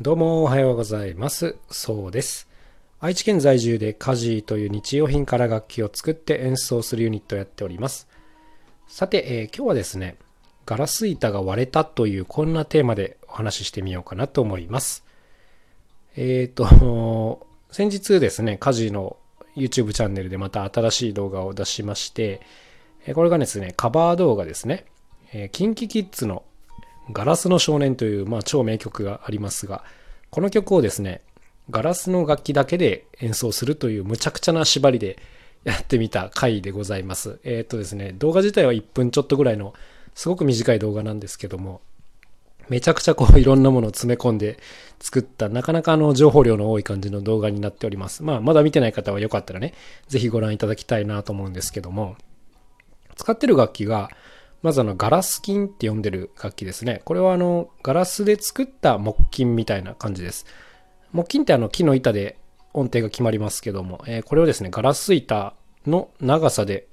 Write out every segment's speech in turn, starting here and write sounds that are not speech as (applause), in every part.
どうもおはようございます。そうです。愛知県在住でカジーという日用品から楽器を作って演奏するユニットをやっております。さて、えー今日はですね、ガラス板が割れたというこんなテーマでお話ししてみようかなと思います。えっ、と、(laughs) 先日ですね、カジーの YouTube チャンネルでまた新しい動画を出しまして、これがですね、カバー動画ですね。えー、キンキキッズのガラスの少年という、まあ、超名曲がありますが、この曲をですね、ガラスの楽器だけで演奏するという無茶苦茶な縛りでやってみた回でございます。えっ、とですね、動画自体は1分ちょっとぐらいのすごく短い動画なんですけども、めちゃくちゃこういろんなものを詰め込んで作ったなかなかあの情報量の多い感じの動画になっております。まあまだ見てない方はよかったらね、ぜひご覧いただきたいなと思うんですけども、使ってる楽器が、まずあのガラス琴って呼んでる楽器ですね。これはあのガラスで作った木琴みたいな感じです。木琴ってあの木の板で音程が決まりますけども、えーこれをですね、ガラス板の長さで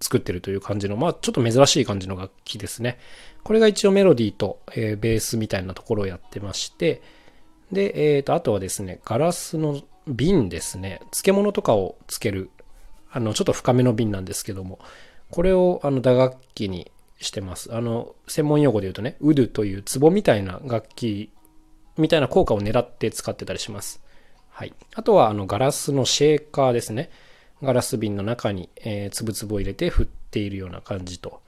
作ってるという感じの、まあちょっと珍しい感じの楽器ですね。これが一応メロディーと、えーベースみたいなところをやってまして、で、えーと、あとはですね、ガラスの瓶ですね、漬物とかをつける、あの、ちょっと深めの瓶なんですけども、これをあの打楽器にしてます。あの、専門用語で言うとね、ウドという壺みたいな楽器みたいな効果を狙って使ってたりします。はい。あとは、あの、ガラスのシェーカーですね。ガラス瓶の中に、えー、つぶつぶを入れて振っているような感じと。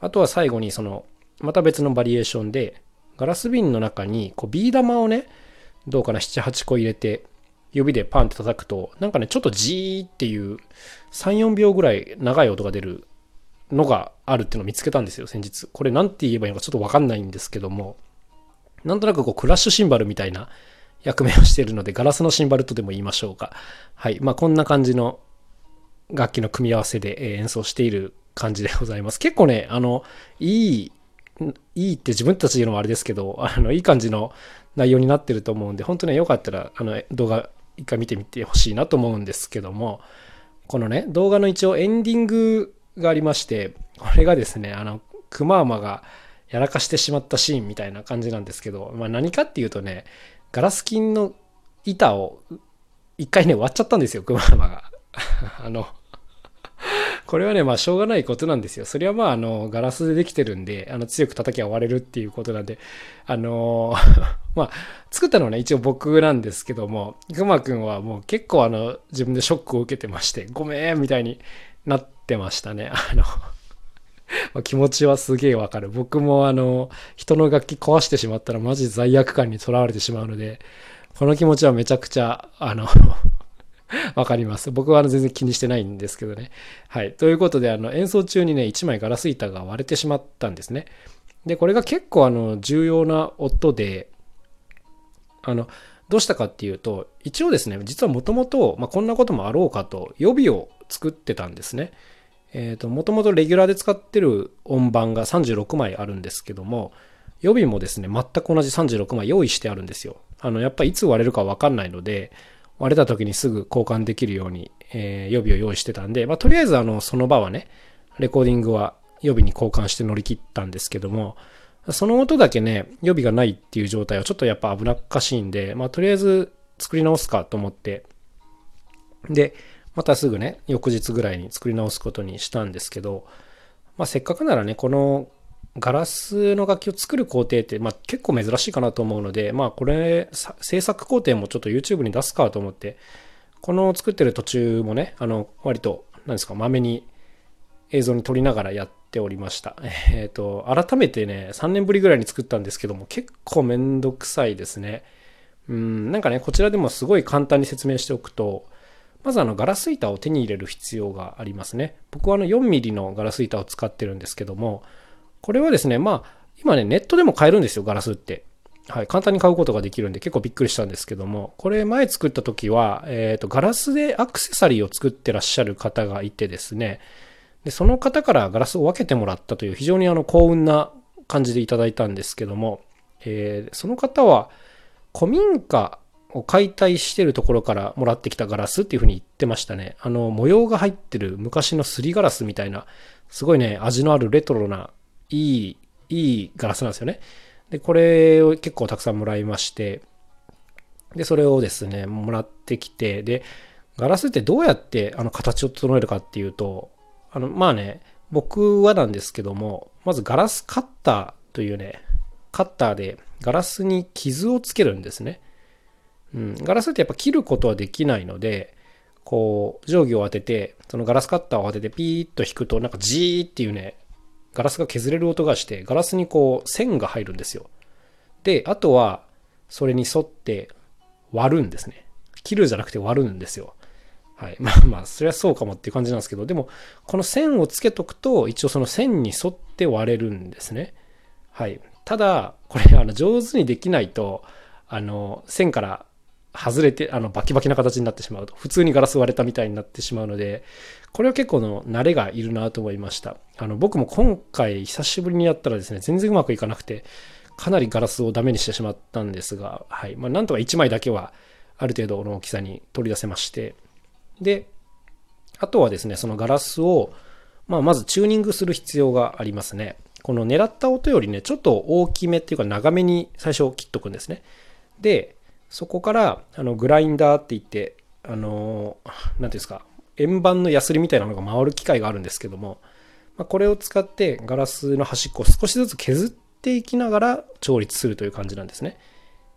あとは最後に、その、また別のバリエーションで、ガラス瓶の中に、こう、ビー玉をね、どうかな、7、8個入れて、指でパンって叩くと、なんかね、ちょっとジーっていう、3、4秒ぐらい長い音が出るのがあるっていうのを見つけたんですよ、先日。これなんて言えばいいのかちょっとわかんないんですけども、なんとなくこうクラッシュシンバルみたいな役目をしているので、ガラスのシンバルとでも言いましょうか。はい。まあこんな感じの楽器の組み合わせで演奏している感じでございます。結構ね、あの、いい、いいって自分たちで言うのもあれですけど、あの、いい感じの内容になってると思うんで、本当によかったら、あの、動画一回見てみてほしいなと思うんですけども、このね、動画の一応エンディングがありまして、これがですね、あの、クマーマがやらかしてしまったシーンみたいな感じなんですけど、まあ何かっていうとね、ガラス金の板を一回ね、割っちゃったんですよ、クマーマが。(laughs) あの、これはね、まあしょうがないことなんですよ。それはまあ、あの、ガラスでできてるんで、あの、強く叩きゃ割れるっていうことなんで、あの (laughs) まあ、作ったのはね、一応僕なんですけども、くまくんはもう結構あの、自分でショックを受けてまして、ごめんみたいになってましたね。(laughs) あの、ま気持ちはすげえわかる。僕もあの、人の楽器壊してしまったらマジ罪悪感にとらわれてしまうので、この気持ちはめちゃくちゃ、あの、(laughs) わかります。僕はあの全然気にしてないんですけどね。はい。ということで、あの、演奏中にね、1枚ガラス板が割れてしまったんですね。で、これが結構あの、重要な音で、あの、どうしたかっていうと、一応ですね、実はもともと、まあ、こんなこともあろうかと、予備を作ってたんですね。えっ、と、もともとレギュラーで使ってる音盤が36枚あるんですけども、予備もですね、全く同じ36枚用意してあるんですよ。あの、やっぱいつ割れるかわかんないので、割れた時にすぐ交換できるように、えー予備を用意してたんで、まあ、とりあえずあの、その場はね、レコーディングは予備に交換して乗り切ったんですけども、その音だけね、予備がないっていう状態はちょっとやっぱ危なっかしいんで、まあ、とりあえず作り直すかと思って、で、またすぐね、翌日ぐらいに作り直すことにしたんですけど、まあ、せっかくならね、このガラスの楽器を作る工程って、まあ、結構珍しいかなと思うので、まあ、これ、制作工程もちょっと YouTube に出すかと思って、この作ってる途中もね、あの、割と、何ですか、まめに映像に撮りながらやっておりました。(laughs) えっ、と、改めてね、3年ぶりぐらいに作ったんですけども、結構めんどくさいですね。うん、なんかね、こちらでもすごい簡単に説明しておくと、まずあのガラス板を手に入れる必要がありますね。僕はあの 4mm のガラス板を使ってるんですけども、これはですね、まあ、今ね、ネットでも買えるんですよ、ガラスって。はい、簡単に買うことができるんで結構びっくりしたんですけども、これ前作った時は、えっ、と、ガラスでアクセサリーを作ってらっしゃる方がいてですね、で、その方からガラスを分けてもらったという非常にあの幸運な感じでいただいたんですけども、えーその方は古民家を解体してるところからもらってきたガラスっていうふうに言ってましたね。あの、模様が入ってる昔のすりガラスみたいな、すごいね、味のあるレトロな、いい、いいガラスなんですよね。で、これを結構たくさんもらいまして、で、それをですね、もらってきて、で、ガラスってどうやってあの形を整えるかっていうと、あの、まあね、僕はなんですけども、まずガラスカッターというね、カッターでガラスに傷をつけるんですね。うん、ガラスってやっぱ切ることはできないので、こう、定規を当てて、そのガラスカッターを当ててピーッと引くと、なんかジーっていうね、ガラスが削れる音がして、ガラスにこう線が入るんですよ。で、あとは、それに沿って割るんですね。切るじゃなくて割るんですよ。はい。(laughs) まあまあ、それはそうかもっていう感じなんですけど、でも、この線をつけとくと、一応その線に沿って割れるんですね。はい。ただ、これ、あの、上手にできないと、あの、線から外れて、あの、バキバキな形になってしまうと。普通にガラス割れたみたいになってしまうので、これは結構の慣れがいるなと思いました。あの、僕も今回久しぶりにやったらですね、全然うまくいかなくて、かなりガラスをダメにしてしまったんですが、はい。まあ、なんとか1枚だけは、ある程度の大きさに取り出せまして、で、あとはですね、そのガラスを、まあ、まずチューニングする必要がありますね。この狙った音よりね、ちょっと大きめっていうか長めに最初切っとくんですね。で、そこから、あの、グラインダーって言って、あの、何ていうんですか、円盤のヤスリみたいなのが回る機械があるんですけども、まあ、これを使ってガラスの端っこを少しずつ削っていきながら調律するという感じなんですね。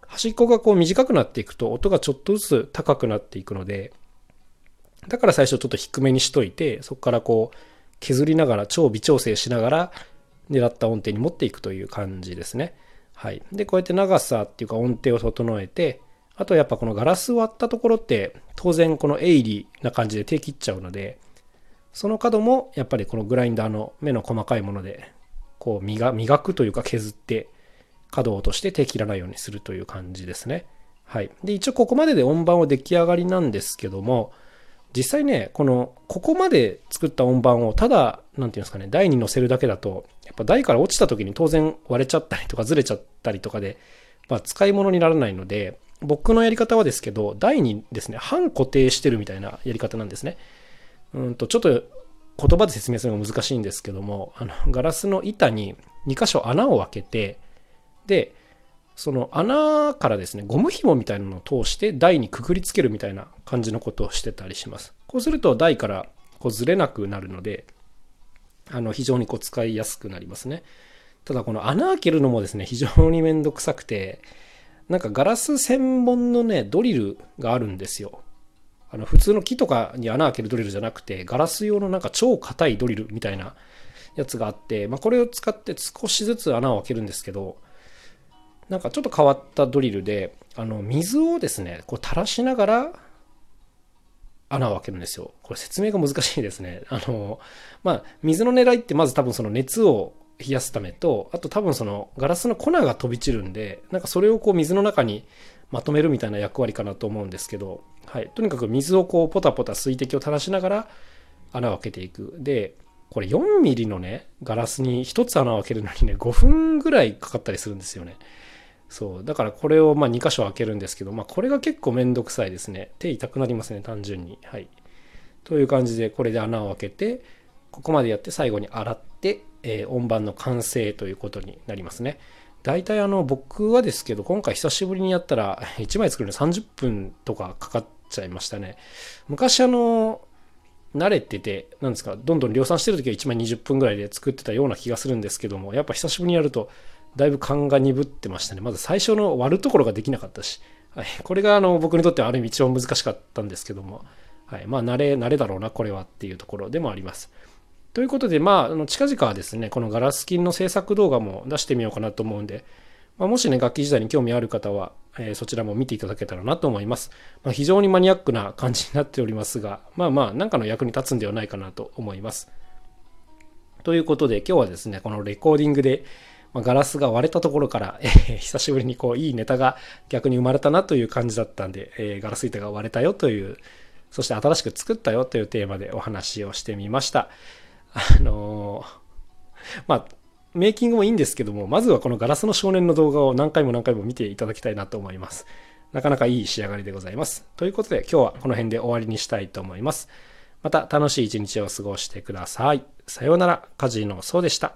端っこがこう短くなっていくと音がちょっとずつ高くなっていくので、だから最初ちょっと低めにしといて、そこからこう削りながら超微調整しながら狙った音程に持っていくという感じですね。はい。で、こうやって長さっていうか音程を整えて、あとやっぱこのガラス割ったところって当然この鋭利な感じで手切っちゃうので、その角もやっぱりこのグラインダーの目の細かいものでこう磨磨くというか削って角を落として手切らないようにするという感じですね。はい。で、一応ここまでで音盤は出来上がりなんですけども、実際ね、この、ここまで作った音盤をただ、なんていうんですかね、台に乗せるだけだと、やっぱ台から落ちた時に当然割れちゃったりとかずれちゃったりとかで、まあ使い物にならないので、僕のやり方はですけど、台にですね、半固定してるみたいなやり方なんですね。うんと、ちょっと言葉で説明するのが難しいんですけども、あの、ガラスの板に2箇所穴を開けて、で、その穴からですね、ゴム紐みたいなのを通して台にくくりつけるみたいな感じのことをしてたりします。こうすると台からこうずれなくなるので、あの非常にこう使いやすくなりますね。ただこの穴開けるのもですね、非常にめんどくさくて、なんかガラス専門のね、ドリルがあるんですよ。あの普通の木とかに穴開けるドリルじゃなくて、ガラス用のなんか超硬いドリルみたいなやつがあって、まあ、これを使って少しずつ穴を開けるんですけど、なんかちょっと変わったドリルで、あの、水をですね、こう垂らしながら穴を開けるんですよ。これ説明が難しいですね。あの、まあ、水の狙いってまず多分その熱を冷やすためと、あと多分そのガラスの粉が飛び散るんで、なんかそれをこう水の中にまとめるみたいな役割かなと思うんですけど、はい。とにかく水をこうポタポタ水滴を垂らしながら穴を開けていく。で、これ4ミリのね、ガラスに1つ穴を開けるのにね、5分ぐらいかかったりするんですよね。そう。だからこれをま2箇所開けるんですけど、まあこれが結構めんどくさいですね。手痛くなりますね、単純に。はい。という感じで、これで穴を開けて、ここまでやって最後に洗って、えー、音盤の完成ということになりますね。大体あの僕はですけど、今回久しぶりにやったら1枚作るの30分とかかかっちゃいましたね。昔あの、慣れてて、なんですか、どんどん量産してる時は1枚20分ぐらいで作ってたような気がするんですけども、やっぱ久しぶりにやると、だいぶ勘が鈍ってましたね。まず最初の割るところができなかったし、はい、これがあの僕にとってはある意味一番難しかったんですけども、はい、まあ慣れ、慣れだろうな、これはっていうところでもあります。ということで、まあ、あの近々はですね、このガラス金の制作動画も出してみようかなと思うんで、まあ、もしね、楽器時代に興味ある方は、えー、そちらも見ていただけたらなと思います。まあ、非常にマニアックな感じになっておりますが、まあまあ、なんかの役に立つんではないかなと思います。ということで、今日はですね、このレコーディングで、まあ、ガラスが割れたところから、えー、久しぶりにこういいネタが逆に生まれたなという感じだったんで、えー、ガラス板が割れたよという、そして新しく作ったよというテーマでお話をしてみました。あのー、まあ、メイキングもいいんですけども、まずはこのガラスの少年の動画を何回も何回も見ていただきたいなと思います。なかなかいい仕上がりでございます。ということで今日はこの辺で終わりにしたいと思います。また楽しい一日を過ごしてください。さようなら、カジノそうでした。